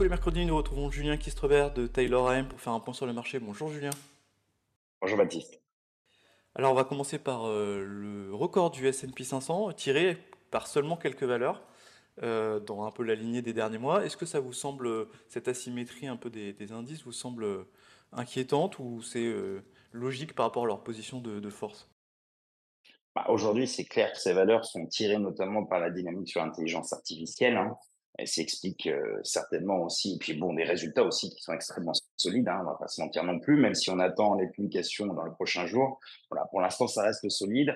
tous les mercredis, nous retrouvons Julien Kistrebert de Taylor AM pour faire un point sur le marché. Bonjour Julien. Bonjour Baptiste. Alors on va commencer par euh, le record du S&P 500 tiré par seulement quelques valeurs euh, dans un peu la lignée des derniers mois. Est-ce que ça vous semble, cette asymétrie un peu des, indices vous semble inquiétante ou c'est logique par rapport à leur position de, force? Bah, Aujourd'hui, c'est clair que ces valeurs sont tirées notamment par la dynamique sur l'intelligence artificielle. Hein. Elle s'explique certainement aussi, et puis bon, des résultats aussi qui sont extrêmement solides, hein, on va pas se mentir non plus, même si on attend les publications dans les prochains jours. Voilà, pour l'instant, ça reste solide.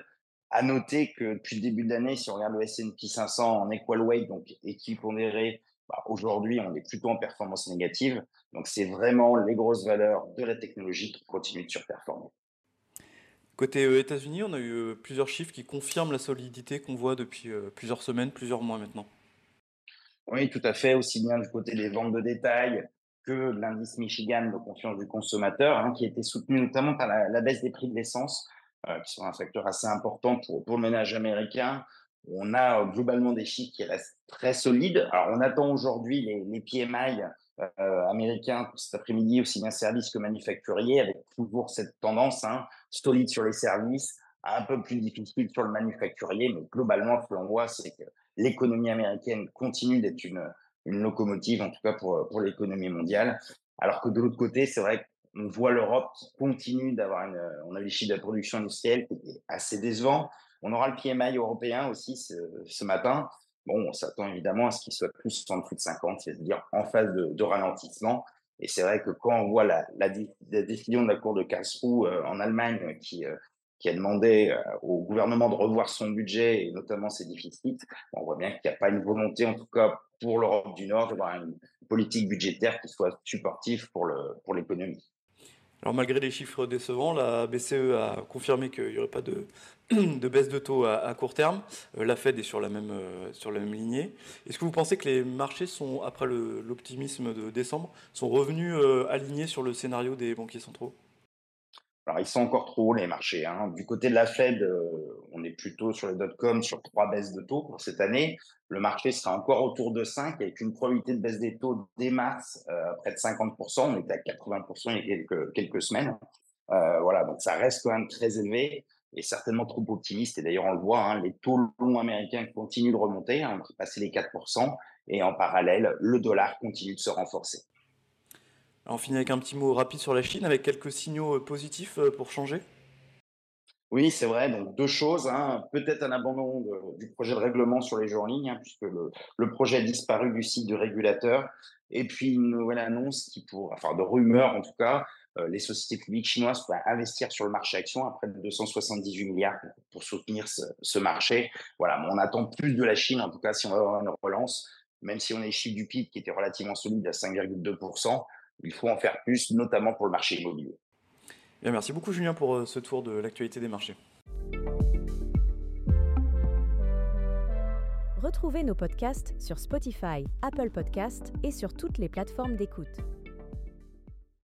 À noter que depuis le début de l'année, si on regarde le S&P 500 en equal weight, donc équipondéré, bah, aujourd'hui, on est plutôt en performance négative. Donc, c'est vraiment les grosses valeurs de la technologie qui continuent de surperformer. Côté États-Unis, on a eu plusieurs chiffres qui confirment la solidité qu'on voit depuis plusieurs semaines, plusieurs mois maintenant. Oui, tout à fait, aussi bien du côté des ventes de détail que l'indice Michigan de confiance du consommateur, hein, qui a été soutenu notamment par la, baisse des prix de l'essence, euh, qui sont un facteur assez important pour, le ménage américain. On a euh, globalement des chiffres qui restent très solides. Alors, on attend aujourd'hui les, les PMI euh, américains cet après-midi, aussi bien services que manufacturiers, avec toujours cette tendance hein, solide sur les services, un peu plus difficile sur le manufacturier, mais globalement, ce que l'on voit, c'est que l'économie américaine continue d'être une, locomotive, en tout cas pour, l'économie mondiale. Alors que de l'autre côté, c'est vrai qu'on voit l'Europe qui continue d'avoir une, on a les chiffres de la production industrielle qui est assez décevant. On aura le PMI européen aussi ce, matin. Bon, on s'attend évidemment à ce qu'il soit plus en dessous de 50, c'est-à-dire en phase de, ralentissement. Et c'est vrai que quand on voit la, la, décision de la Cour de Karlsruhe euh, en Allemagne qui, euh, qui a demandé euh, au gouvernement de revoir son budget et notamment ses déficits. On voit bien qu'il n'y a pas une volonté, en tout cas pour l'Europe du Nord, d'avoir une politique budgétaire qui soit supportive pour le pour l'économie. Alors malgré les chiffres décevants, la BCE a confirmé qu'il n'y aurait pas de, de, baisse de taux à, court terme. Euh, la Fed est sur la même, euh, sur la même lignée. Est-ce que vous pensez que les marchés sont, après l'optimisme de décembre, sont revenus alignés sur le scénario des banquiers centraux? Alors, ils sont encore trop hauts, les marchés. Hein. Du côté de la Fed, euh, on est plutôt sur les dot-com sur trois baisses de taux pour cette année. Le marché sera encore autour de 5 avec une probabilité de baisse des taux dès mars euh, près de 50%. On était à 80% il y a quelques, semaines. Euh, voilà, donc ça reste quand même très élevé et certainement trop optimiste. Et d'ailleurs, on le voit, hein, les taux longs américains continuent de remonter, hein, passer les 4%. Et en parallèle, le dollar continue de se renforcer on finit avec un petit mot rapide sur la Chine, avec quelques signaux euh, positifs euh, pour changer? Oui, c'est vrai. Donc deux choses. Hein. Peut-être un abandon du projet de règlement sur les jours en ligne, hein, puisque le, projet a disparu du site du régulateur. Et puis une nouvelle annonce qui, enfin de rumeurs en tout cas, euh, les sociétés publiques chinoises pourraient investir sur le marché action à près de 278 milliards pour soutenir ce, marché. Voilà, on attend plus de la Chine, en tout cas si on va avoir une relance, même si on a les du PIB qui étaient relativement solides à 5,2% il faut en faire plus, notamment pour le marché immobilier. Bien, merci beaucoup Julien pour euh, ce tour de l'actualité des marchés. Retrouvez nos podcasts sur Spotify, Apple Podcasts et sur toutes les plateformes d'écoute.